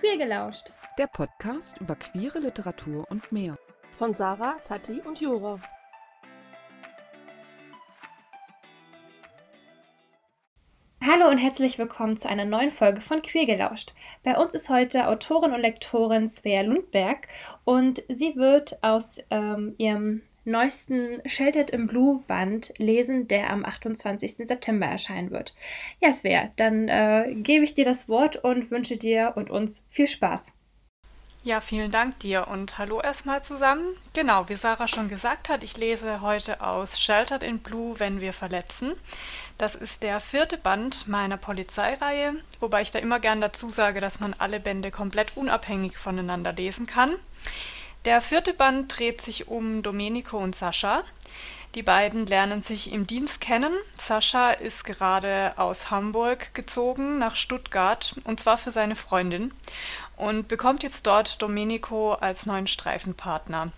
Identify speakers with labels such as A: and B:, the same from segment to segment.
A: Queer gelauscht.
B: Der Podcast über queere Literatur und mehr.
C: Von Sarah, Tati und Jura.
A: Hallo und herzlich willkommen zu einer neuen Folge von Queer gelauscht. Bei uns ist heute Autorin und Lektorin Svea Lundberg und sie wird aus ähm, ihrem neuesten Sheltered in Blue Band lesen, der am 28. September erscheinen wird. Ja, Svea, dann äh, gebe ich dir das Wort und wünsche dir und uns viel Spaß.
D: Ja, vielen Dank dir und hallo erstmal zusammen. Genau, wie Sarah schon gesagt hat, ich lese heute aus Sheltered in Blue, wenn wir verletzen. Das ist der vierte Band meiner Polizeireihe, wobei ich da immer gern dazu sage, dass man alle Bände komplett unabhängig voneinander lesen kann. Der vierte Band dreht sich um Domenico und Sascha. Die beiden lernen sich im Dienst kennen. Sascha ist gerade aus Hamburg gezogen nach Stuttgart und zwar für seine Freundin und bekommt jetzt dort Domenico als neuen Streifenpartner.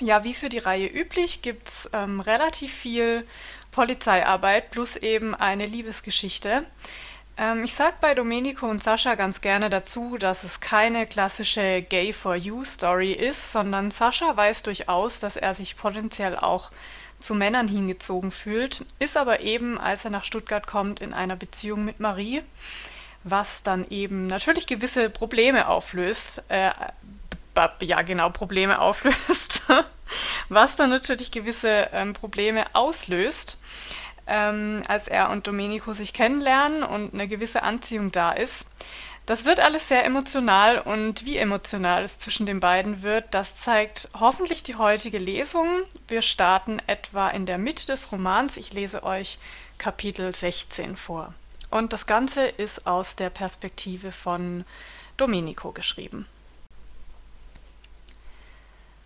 D: Ja, wie für die Reihe üblich gibt es ähm, relativ viel Polizeiarbeit plus eben eine Liebesgeschichte. Ähm, ich sag bei Domenico und Sascha ganz gerne dazu, dass es keine klassische Gay for You Story ist, sondern Sascha weiß durchaus, dass er sich potenziell auch zu Männern hingezogen fühlt, ist aber eben, als er nach Stuttgart kommt, in einer Beziehung mit Marie, was dann eben natürlich gewisse Probleme auflöst. Äh, ja, genau, Probleme auflöst. was dann natürlich gewisse ähm, Probleme auslöst ähm, als er und Domenico sich kennenlernen und eine gewisse Anziehung da ist. Das wird alles sehr emotional und wie emotional es zwischen den beiden wird, das zeigt hoffentlich die heutige Lesung. Wir starten etwa in der Mitte des Romans. Ich lese euch Kapitel 16 vor. Und das Ganze ist aus der Perspektive von Domenico geschrieben.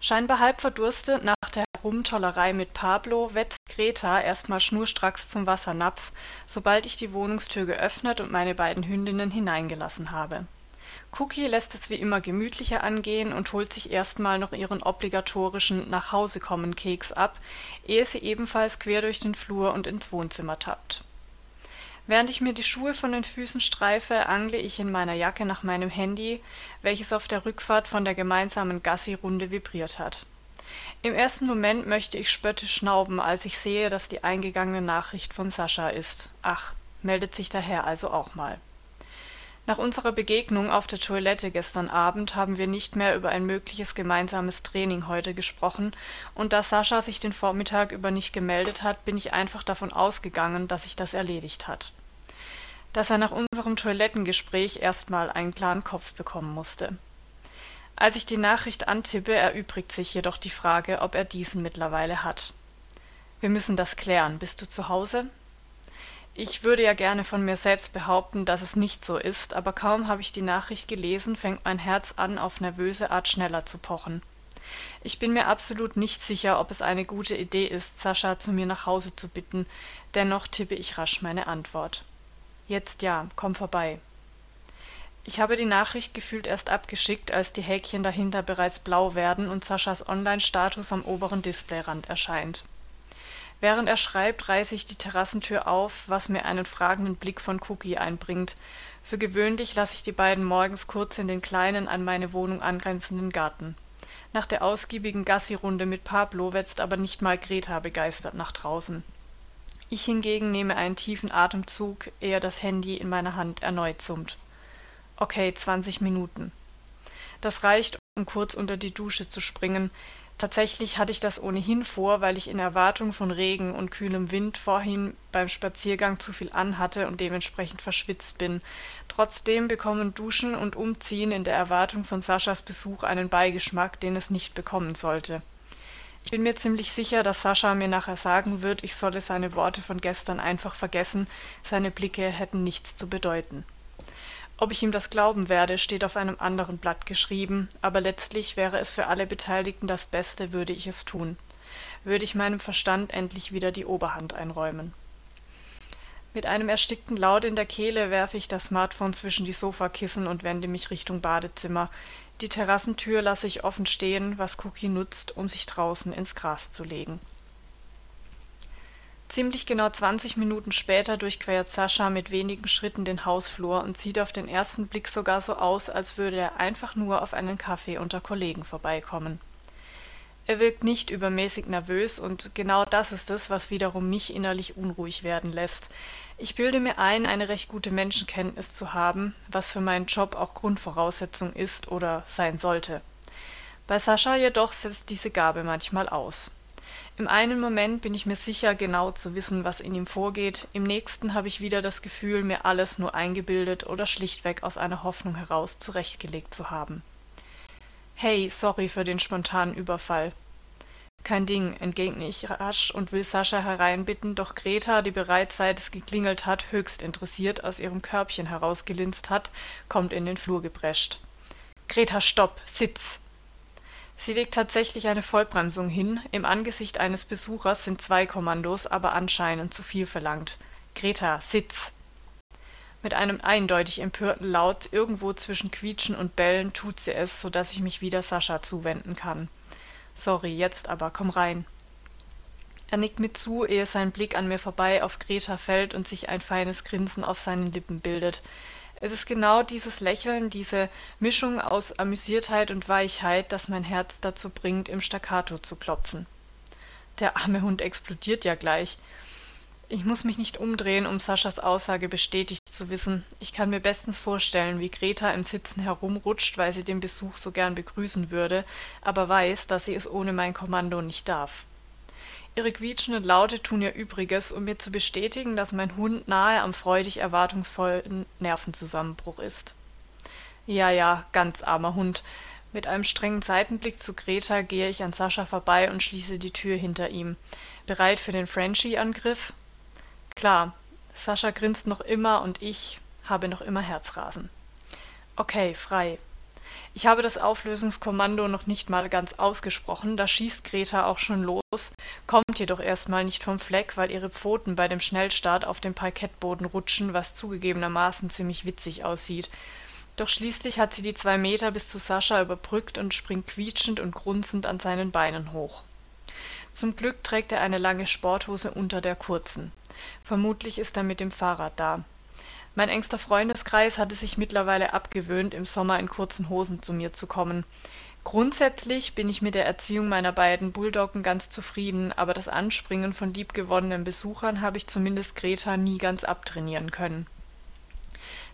D: Scheinbar halb verdurstet nach der Herumtollerei mit Pablo wetzt Greta erstmal schnurstracks zum Wassernapf, sobald ich die Wohnungstür geöffnet und meine beiden Hündinnen hineingelassen habe. Cookie lässt es wie immer gemütlicher angehen und holt sich erstmal noch ihren obligatorischen Nach-Hause-kommen-Keks ab, ehe sie ebenfalls quer durch den Flur und ins Wohnzimmer tappt. Während ich mir die Schuhe von den Füßen streife, angle ich in meiner Jacke nach meinem Handy, welches auf der Rückfahrt von der gemeinsamen Gassi-Runde vibriert hat. Im ersten Moment möchte ich spöttisch schnauben, als ich sehe, dass die eingegangene Nachricht von Sascha ist. Ach, meldet sich der Herr also auch mal. Nach unserer Begegnung auf der Toilette gestern Abend haben wir nicht mehr über ein mögliches gemeinsames Training heute gesprochen, und da Sascha sich den Vormittag über nicht gemeldet hat, bin ich einfach davon ausgegangen, dass sich das erledigt hat. Dass er nach unserem Toilettengespräch erstmal einen klaren Kopf bekommen musste. Als ich die Nachricht antippe, erübrigt sich jedoch die Frage, ob er diesen mittlerweile hat. Wir müssen das klären. Bist du zu Hause? Ich würde ja gerne von mir selbst behaupten, dass es nicht so ist, aber kaum habe ich die Nachricht gelesen, fängt mein Herz an, auf nervöse Art schneller zu pochen. Ich bin mir absolut nicht sicher, ob es eine gute Idee ist, Sascha zu mir nach Hause zu bitten, dennoch tippe ich rasch meine Antwort. Jetzt ja, komm vorbei. Ich habe die Nachricht gefühlt erst abgeschickt, als die Häkchen dahinter bereits blau werden und Saschas Online-Status am oberen Displayrand erscheint. Während er schreibt, reiße ich die Terrassentür auf, was mir einen fragenden Blick von Cookie einbringt. Für gewöhnlich lasse ich die beiden morgens kurz in den kleinen, an meine Wohnung angrenzenden Garten. Nach der ausgiebigen Gassi-Runde mit Pablo wetzt aber nicht mal Greta begeistert nach draußen. Ich hingegen nehme einen tiefen Atemzug, ehe das Handy in meiner Hand erneut summt. Okay, 20 Minuten. Das reicht, um kurz unter die Dusche zu springen. Tatsächlich hatte ich das ohnehin vor, weil ich in Erwartung von Regen und kühlem Wind vorhin beim Spaziergang zu viel anhatte und dementsprechend verschwitzt bin. Trotzdem bekommen Duschen und Umziehen in der Erwartung von Saschas Besuch einen Beigeschmack, den es nicht bekommen sollte. Ich bin mir ziemlich sicher, dass Sascha mir nachher sagen wird, ich solle seine Worte von gestern einfach vergessen, seine Blicke hätten nichts zu bedeuten. Ob ich ihm das glauben werde, steht auf einem anderen Blatt geschrieben, aber letztlich wäre es für alle Beteiligten das Beste, würde ich es tun. Würde ich meinem Verstand endlich wieder die Oberhand einräumen. Mit einem erstickten Laut in der Kehle werfe ich das Smartphone zwischen die Sofakissen und wende mich Richtung Badezimmer. Die Terrassentür lasse ich offen stehen, was Cookie nutzt, um sich draußen ins Gras zu legen. Ziemlich genau 20 Minuten später durchquert Sascha mit wenigen Schritten den Hausflur und sieht auf den ersten Blick sogar so aus, als würde er einfach nur auf einen Kaffee unter Kollegen vorbeikommen. Er wirkt nicht übermäßig nervös und genau das ist es, was wiederum mich innerlich unruhig werden lässt. Ich bilde mir ein, eine recht gute Menschenkenntnis zu haben, was für meinen Job auch Grundvoraussetzung ist oder sein sollte. Bei Sascha jedoch setzt diese Gabe manchmal aus. Im einen Moment bin ich mir sicher, genau zu wissen, was in ihm vorgeht, im nächsten habe ich wieder das Gefühl, mir alles nur eingebildet oder schlichtweg aus einer Hoffnung heraus zurechtgelegt zu haben. Hey, sorry für den spontanen Überfall. Kein Ding, entgegne ich rasch und will Sascha hereinbitten, doch Greta, die bereits seit es geklingelt hat, höchst interessiert aus ihrem Körbchen herausgelinst hat, kommt in den Flur geprescht. Greta, stopp, sitz! Sie legt tatsächlich eine Vollbremsung hin, im Angesicht eines Besuchers sind zwei Kommandos aber anscheinend zu viel verlangt. Greta, Sitz! Mit einem eindeutig empörten Laut irgendwo zwischen Quietschen und Bellen tut sie es, so dass ich mich wieder Sascha zuwenden kann. Sorry, jetzt aber, komm rein. Er nickt mir zu, ehe sein Blick an mir vorbei auf Greta fällt und sich ein feines Grinsen auf seinen Lippen bildet. Es ist genau dieses Lächeln, diese Mischung aus Amüsiertheit und Weichheit, das mein Herz dazu bringt, im Staccato zu klopfen. Der arme Hund explodiert ja gleich. Ich muss mich nicht umdrehen, um Saschas Aussage bestätigt zu wissen. Ich kann mir bestens vorstellen, wie Greta im Sitzen herumrutscht, weil sie den Besuch so gern begrüßen würde, aber weiß, dass sie es ohne mein Kommando nicht darf. Ihre quietschenden Laute tun ihr Übriges, um mir zu bestätigen, dass mein Hund nahe am freudig erwartungsvollen Nervenzusammenbruch ist. Ja, ja, ganz armer Hund. Mit einem strengen Seitenblick zu Greta gehe ich an Sascha vorbei und schließe die Tür hinter ihm. Bereit für den Frenchie-Angriff? Klar, Sascha grinst noch immer und ich habe noch immer Herzrasen. Okay, frei. Ich habe das Auflösungskommando noch nicht mal ganz ausgesprochen, da schießt Greta auch schon los, kommt jedoch erstmal nicht vom Fleck, weil ihre Pfoten bei dem Schnellstart auf dem Parkettboden rutschen, was zugegebenermaßen ziemlich witzig aussieht. Doch schließlich hat sie die zwei Meter bis zu Sascha überbrückt und springt quietschend und grunzend an seinen Beinen hoch. Zum Glück trägt er eine lange Sporthose unter der kurzen. Vermutlich ist er mit dem Fahrrad da. Mein engster Freundeskreis hatte sich mittlerweile abgewöhnt, im Sommer in kurzen Hosen zu mir zu kommen. Grundsätzlich bin ich mit der Erziehung meiner beiden Bulldoggen ganz zufrieden, aber das Anspringen von liebgewonnenen Besuchern habe ich zumindest Greta nie ganz abtrainieren können.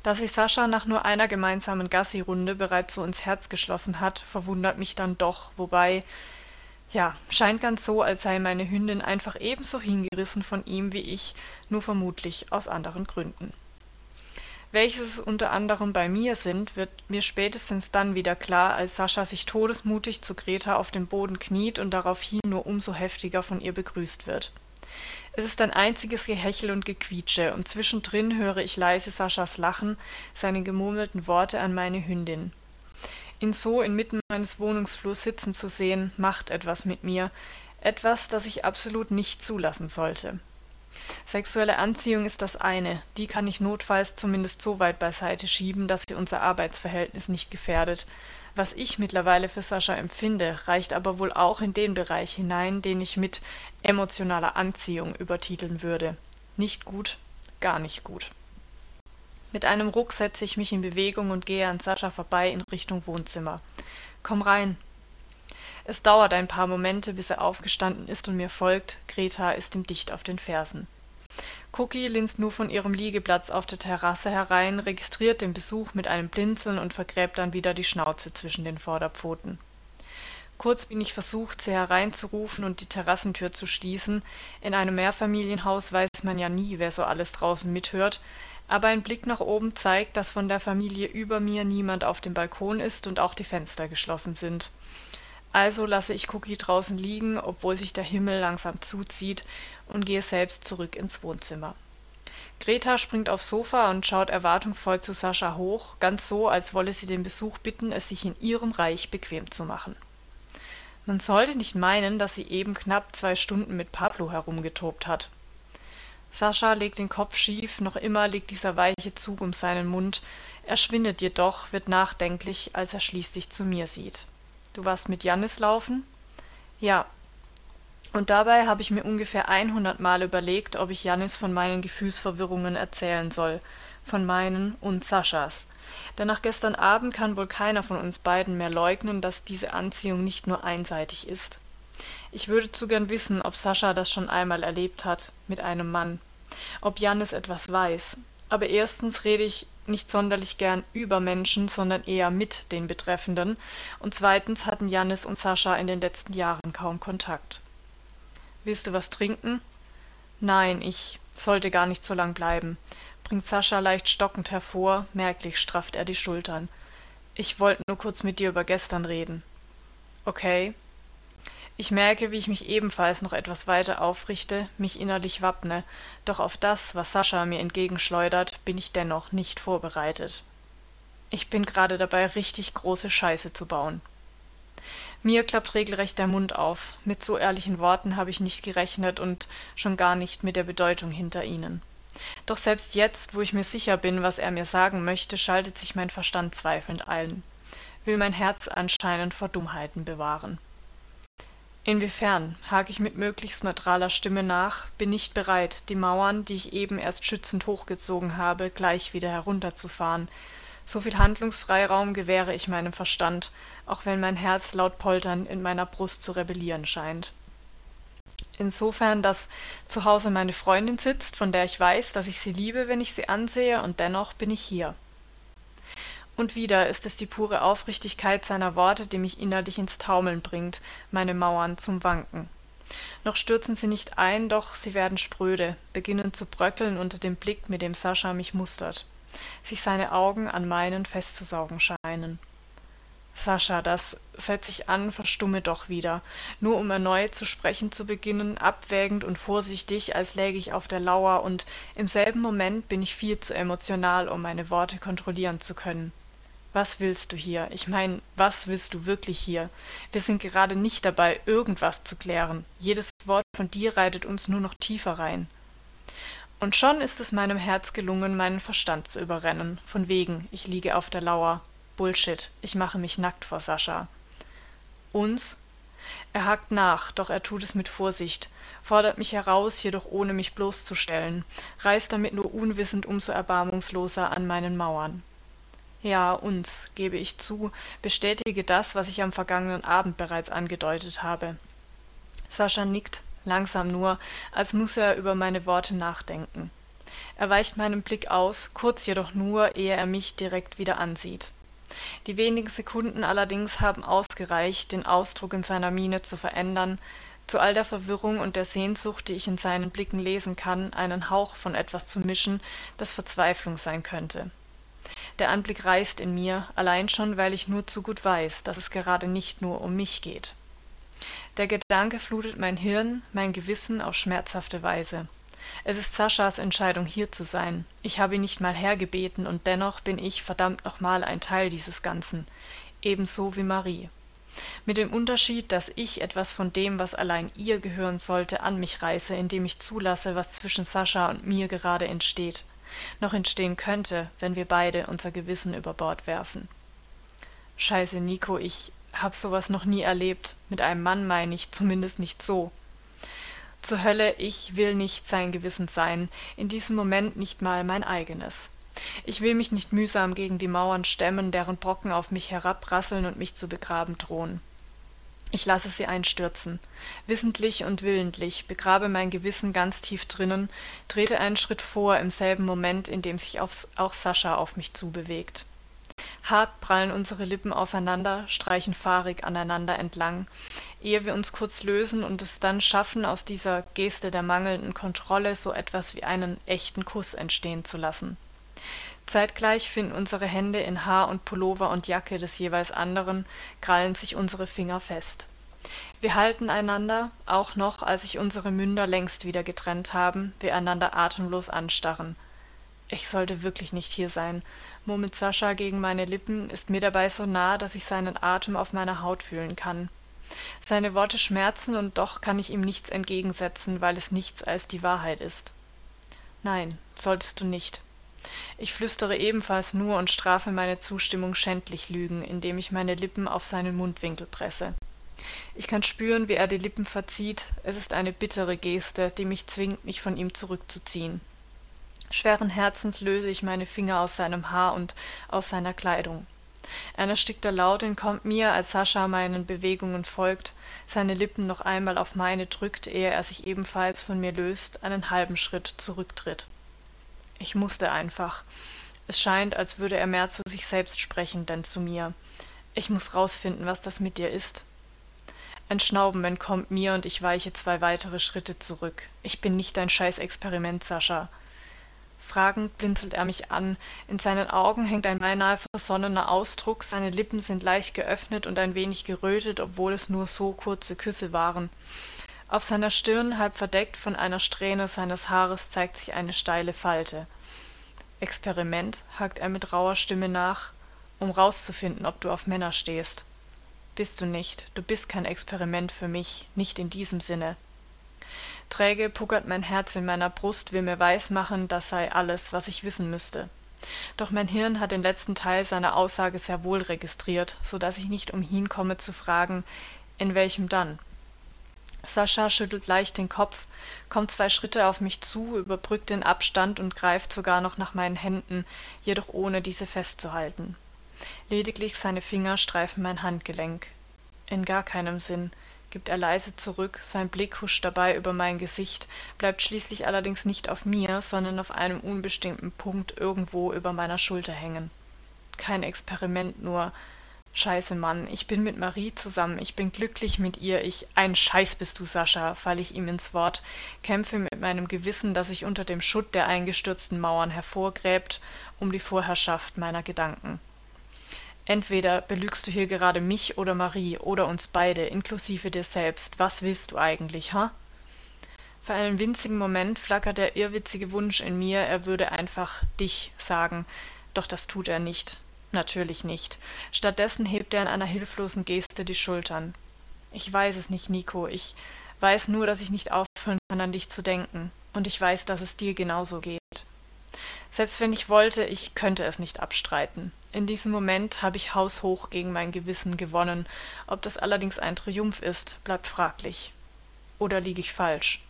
D: Dass sich Sascha nach nur einer gemeinsamen Gassi-Runde bereits so ins Herz geschlossen hat, verwundert mich dann doch, wobei, ja, scheint ganz so, als sei meine Hündin einfach ebenso hingerissen von ihm wie ich, nur vermutlich aus anderen Gründen welches unter anderem bei mir sind, wird mir spätestens dann wieder klar, als Sascha sich todesmutig zu Greta auf dem Boden kniet und daraufhin nur umso heftiger von ihr begrüßt wird. Es ist ein einziges Gehechel und Gequietsche, und zwischendrin höre ich leise Saschas Lachen, seine gemurmelten Worte an meine Hündin. Ihn so inmitten meines Wohnungsflurs sitzen zu sehen, macht etwas mit mir, etwas, das ich absolut nicht zulassen sollte. Sexuelle Anziehung ist das eine, die kann ich notfalls zumindest so weit beiseite schieben, dass sie unser Arbeitsverhältnis nicht gefährdet. Was ich mittlerweile für Sascha empfinde, reicht aber wohl auch in den Bereich hinein, den ich mit emotionaler Anziehung übertiteln würde. Nicht gut, gar nicht gut. Mit einem Ruck setze ich mich in Bewegung und gehe an Sascha vorbei in Richtung Wohnzimmer. Komm rein. Es dauert ein paar Momente, bis er aufgestanden ist und mir folgt. Greta ist ihm dicht auf den Fersen. Cookie linst nur von ihrem Liegeplatz auf der Terrasse herein, registriert den Besuch mit einem Blinzeln und vergräbt dann wieder die Schnauze zwischen den Vorderpfoten. Kurz bin ich versucht, sie hereinzurufen und die Terrassentür zu schließen. In einem Mehrfamilienhaus weiß man ja nie, wer so alles draußen mithört, aber ein Blick nach oben zeigt, dass von der Familie über mir niemand auf dem Balkon ist und auch die Fenster geschlossen sind. Also lasse ich Cookie draußen liegen, obwohl sich der Himmel langsam zuzieht, und gehe selbst zurück ins Wohnzimmer. Greta springt aufs Sofa und schaut erwartungsvoll zu Sascha hoch, ganz so, als wolle sie den Besuch bitten, es sich in ihrem Reich bequem zu machen. Man sollte nicht meinen, dass sie eben knapp zwei Stunden mit Pablo herumgetobt hat. Sascha legt den Kopf schief, noch immer liegt dieser weiche Zug um seinen Mund, er schwindet jedoch, wird nachdenklich, als er schließlich zu mir sieht. Du warst mit Jannis laufen? Ja. Und dabei habe ich mir ungefähr 100 Mal überlegt, ob ich Janis von meinen Gefühlsverwirrungen erzählen soll, von meinen und Saschas. Denn nach gestern Abend kann wohl keiner von uns beiden mehr leugnen, dass diese Anziehung nicht nur einseitig ist. Ich würde zu gern wissen, ob Sascha das schon einmal erlebt hat, mit einem Mann, ob Janis etwas weiß. Aber erstens rede ich nicht sonderlich gern über Menschen, sondern eher mit den Betreffenden, und zweitens hatten Janis und Sascha in den letzten Jahren kaum Kontakt. Willst du was trinken? Nein, ich sollte gar nicht so lang bleiben, bringt Sascha leicht stockend hervor, merklich strafft er die Schultern. Ich wollte nur kurz mit dir über gestern reden. Okay. Ich merke, wie ich mich ebenfalls noch etwas weiter aufrichte, mich innerlich wappne, doch auf das, was Sascha mir entgegenschleudert, bin ich dennoch nicht vorbereitet. Ich bin gerade dabei, richtig große Scheiße zu bauen. Mir klappt regelrecht der Mund auf. Mit so ehrlichen Worten habe ich nicht gerechnet und schon gar nicht mit der Bedeutung hinter ihnen. Doch selbst jetzt, wo ich mir sicher bin, was er mir sagen möchte, schaltet sich mein Verstand zweifelnd ein, will mein Herz anscheinend vor Dummheiten bewahren. Inwiefern, hake ich mit möglichst neutraler Stimme nach, bin nicht bereit, die Mauern, die ich eben erst schützend hochgezogen habe, gleich wieder herunterzufahren. So viel Handlungsfreiraum gewähre ich meinem Verstand, auch wenn mein Herz laut poltern in meiner Brust zu rebellieren scheint. Insofern, dass zu Hause meine Freundin sitzt, von der ich weiß, dass ich sie liebe, wenn ich sie ansehe, und dennoch bin ich hier. Und wieder ist es die pure Aufrichtigkeit seiner Worte, die mich innerlich ins Taumeln bringt, meine Mauern zum Wanken. Noch stürzen sie nicht ein, doch sie werden spröde, beginnen zu bröckeln unter dem Blick, mit dem Sascha mich mustert, sich seine Augen an meinen festzusaugen scheinen. Sascha, das setz ich an, verstumme doch wieder, nur um erneut zu sprechen zu beginnen, abwägend und vorsichtig, als läge ich auf der Lauer, und im selben Moment bin ich viel zu emotional, um meine Worte kontrollieren zu können. Was willst du hier? Ich mein, was willst du wirklich hier? Wir sind gerade nicht dabei, irgendwas zu klären. Jedes Wort von dir reitet uns nur noch tiefer rein. Und schon ist es meinem Herz gelungen, meinen Verstand zu überrennen, von wegen, ich liege auf der Lauer. Bullshit, ich mache mich nackt vor Sascha. Uns? Er hakt nach, doch er tut es mit Vorsicht, fordert mich heraus, jedoch ohne mich bloßzustellen, reißt damit nur unwissend umso erbarmungsloser an meinen Mauern. Ja, uns, gebe ich zu, bestätige das, was ich am vergangenen Abend bereits angedeutet habe. Sascha nickt, langsam nur, als musse er über meine Worte nachdenken. Er weicht meinem Blick aus, kurz jedoch nur, ehe er mich direkt wieder ansieht. Die wenigen Sekunden allerdings haben ausgereicht, den Ausdruck in seiner Miene zu verändern, zu all der Verwirrung und der Sehnsucht, die ich in seinen Blicken lesen kann, einen Hauch von etwas zu mischen, das Verzweiflung sein könnte. Der Anblick reißt in mir, allein schon, weil ich nur zu gut weiß, dass es gerade nicht nur um mich geht. Der Gedanke flutet mein Hirn, mein Gewissen auf schmerzhafte Weise. Es ist Saschas Entscheidung, hier zu sein. Ich habe ihn nicht mal hergebeten, und dennoch bin ich verdammt nochmal ein Teil dieses Ganzen, ebenso wie Marie. Mit dem Unterschied, dass ich etwas von dem, was allein ihr gehören sollte, an mich reiße, indem ich zulasse, was zwischen Sascha und mir gerade entsteht noch entstehen könnte, wenn wir beide unser Gewissen über Bord werfen. Scheiße, Nico, ich hab sowas noch nie erlebt. Mit einem Mann meine ich, zumindest nicht so. Zur Hölle, ich will nicht sein Gewissen sein, in diesem Moment nicht mal mein eigenes. Ich will mich nicht mühsam gegen die Mauern stemmen, deren Brocken auf mich herabrasseln und mich zu begraben drohen. Ich lasse sie einstürzen. Wissentlich und willentlich, begrabe mein Gewissen ganz tief drinnen, trete einen Schritt vor im selben Moment, in dem sich auch Sascha auf mich zubewegt. Hart prallen unsere Lippen aufeinander, streichen fahrig aneinander entlang, ehe wir uns kurz lösen und es dann schaffen, aus dieser Geste der mangelnden Kontrolle so etwas wie einen echten Kuss entstehen zu lassen. Zeitgleich finden unsere Hände in Haar und Pullover und Jacke des jeweils anderen, krallen sich unsere Finger fest. Wir halten einander, auch noch, als sich unsere Münder längst wieder getrennt haben, wir einander atemlos anstarren. Ich sollte wirklich nicht hier sein, murmelt Sascha gegen meine Lippen, ist mir dabei so nah, dass ich seinen Atem auf meiner Haut fühlen kann. Seine Worte schmerzen, und doch kann ich ihm nichts entgegensetzen, weil es nichts als die Wahrheit ist. Nein, solltest du nicht. Ich flüstere ebenfalls nur und strafe meine Zustimmung schändlich Lügen, indem ich meine Lippen auf seinen Mundwinkel presse. Ich kann spüren, wie er die Lippen verzieht. Es ist eine bittere Geste, die mich zwingt, mich von ihm zurückzuziehen. Schweren Herzens löse ich meine Finger aus seinem Haar und aus seiner Kleidung. Ein erstickter Laut entkommt mir, als Sascha meinen Bewegungen folgt, seine Lippen noch einmal auf meine drückt, ehe er sich ebenfalls von mir löst, einen halben Schritt zurücktritt. Ich musste einfach. Es scheint, als würde er mehr zu sich selbst sprechen, denn zu mir. Ich muss rausfinden, was das mit dir ist. Ein Schnauben entkommt mir und ich weiche zwei weitere Schritte zurück. Ich bin nicht dein Scheißexperiment, Sascha. Fragend blinzelt er mich an. In seinen Augen hängt ein beinahe versonnener Ausdruck, seine Lippen sind leicht geöffnet und ein wenig gerötet, obwohl es nur so kurze Küsse waren. Auf seiner Stirn, halb verdeckt von einer Strähne seines Haares, zeigt sich eine steile Falte. Experiment, hakt er mit rauer Stimme nach, um rauszufinden, ob du auf Männer stehst. Bist du nicht, du bist kein Experiment für mich, nicht in diesem Sinne. Träge puckert mein Herz in meiner Brust, will mir weismachen, das sei alles, was ich wissen müsste. Doch mein Hirn hat den letzten Teil seiner Aussage sehr wohl registriert, so dass ich nicht umhin komme zu fragen, in welchem dann? Sascha schüttelt leicht den Kopf, kommt zwei Schritte auf mich zu, überbrückt den Abstand und greift sogar noch nach meinen Händen, jedoch ohne diese festzuhalten. Lediglich seine Finger streifen mein Handgelenk. In gar keinem Sinn gibt er leise zurück, sein Blick huscht dabei über mein Gesicht, bleibt schließlich allerdings nicht auf mir, sondern auf einem unbestimmten Punkt irgendwo über meiner Schulter hängen. Kein Experiment nur. Scheiße, Mann, ich bin mit Marie zusammen, ich bin glücklich mit ihr, ich. Ein Scheiß bist du, Sascha, falle ich ihm ins Wort, kämpfe mit meinem Gewissen, das sich unter dem Schutt der eingestürzten Mauern hervorgräbt, um die Vorherrschaft meiner Gedanken. Entweder belügst du hier gerade mich oder Marie oder uns beide, inklusive dir selbst. Was willst du eigentlich, ha? Für einen winzigen Moment flackert der irrwitzige Wunsch in mir, er würde einfach dich sagen, doch das tut er nicht. Natürlich nicht. Stattdessen hebt er in einer hilflosen Geste die Schultern. Ich weiß es nicht, Nico. Ich weiß nur, dass ich nicht aufhören kann, an dich zu denken. Und ich weiß, dass es dir genauso geht. Selbst wenn ich wollte, ich könnte es nicht abstreiten. In diesem Moment habe ich haushoch gegen mein Gewissen gewonnen. Ob das allerdings ein Triumph ist, bleibt fraglich. Oder liege ich falsch?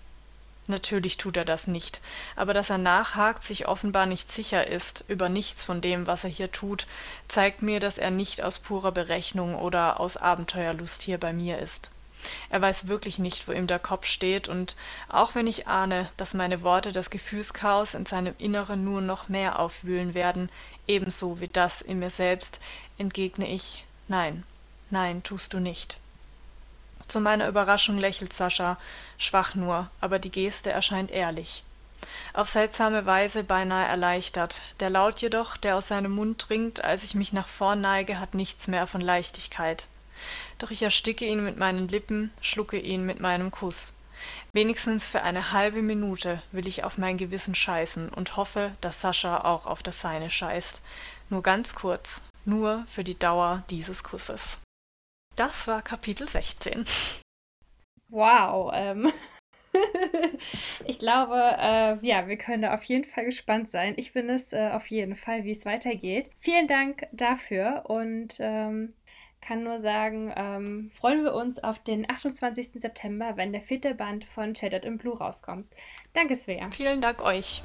D: Natürlich tut er das nicht, aber dass er nachhakt, sich offenbar nicht sicher ist über nichts von dem, was er hier tut, zeigt mir, dass er nicht aus purer Berechnung oder aus Abenteuerlust hier bei mir ist. Er weiß wirklich nicht, wo ihm der Kopf steht, und auch wenn ich ahne, dass meine Worte das Gefühlschaos in seinem Inneren nur noch mehr aufwühlen werden, ebenso wie das in mir selbst, entgegne ich Nein, nein, tust du nicht. Zu meiner Überraschung lächelt Sascha, schwach nur, aber die Geste erscheint ehrlich. Auf seltsame Weise beinahe erleichtert. Der Laut jedoch, der aus seinem Mund dringt, als ich mich nach vorn neige, hat nichts mehr von Leichtigkeit doch ich ersticke ihn mit meinen Lippen, schlucke ihn mit meinem Kuss. Wenigstens für eine halbe Minute will ich auf mein Gewissen scheißen und hoffe, dass Sascha auch auf das seine scheißt. Nur ganz kurz, nur für die Dauer dieses Kusses. Das war Kapitel 16.
A: Wow, ähm. ich glaube, äh, ja, wir können da auf jeden Fall gespannt sein. Ich bin es äh, auf jeden Fall, wie es weitergeht. Vielen Dank dafür und ähm, kann nur sagen, ähm, freuen wir uns auf den 28. September, wenn der vierte Band von Shattered in Blue rauskommt. Danke, Svea.
D: Vielen Dank euch.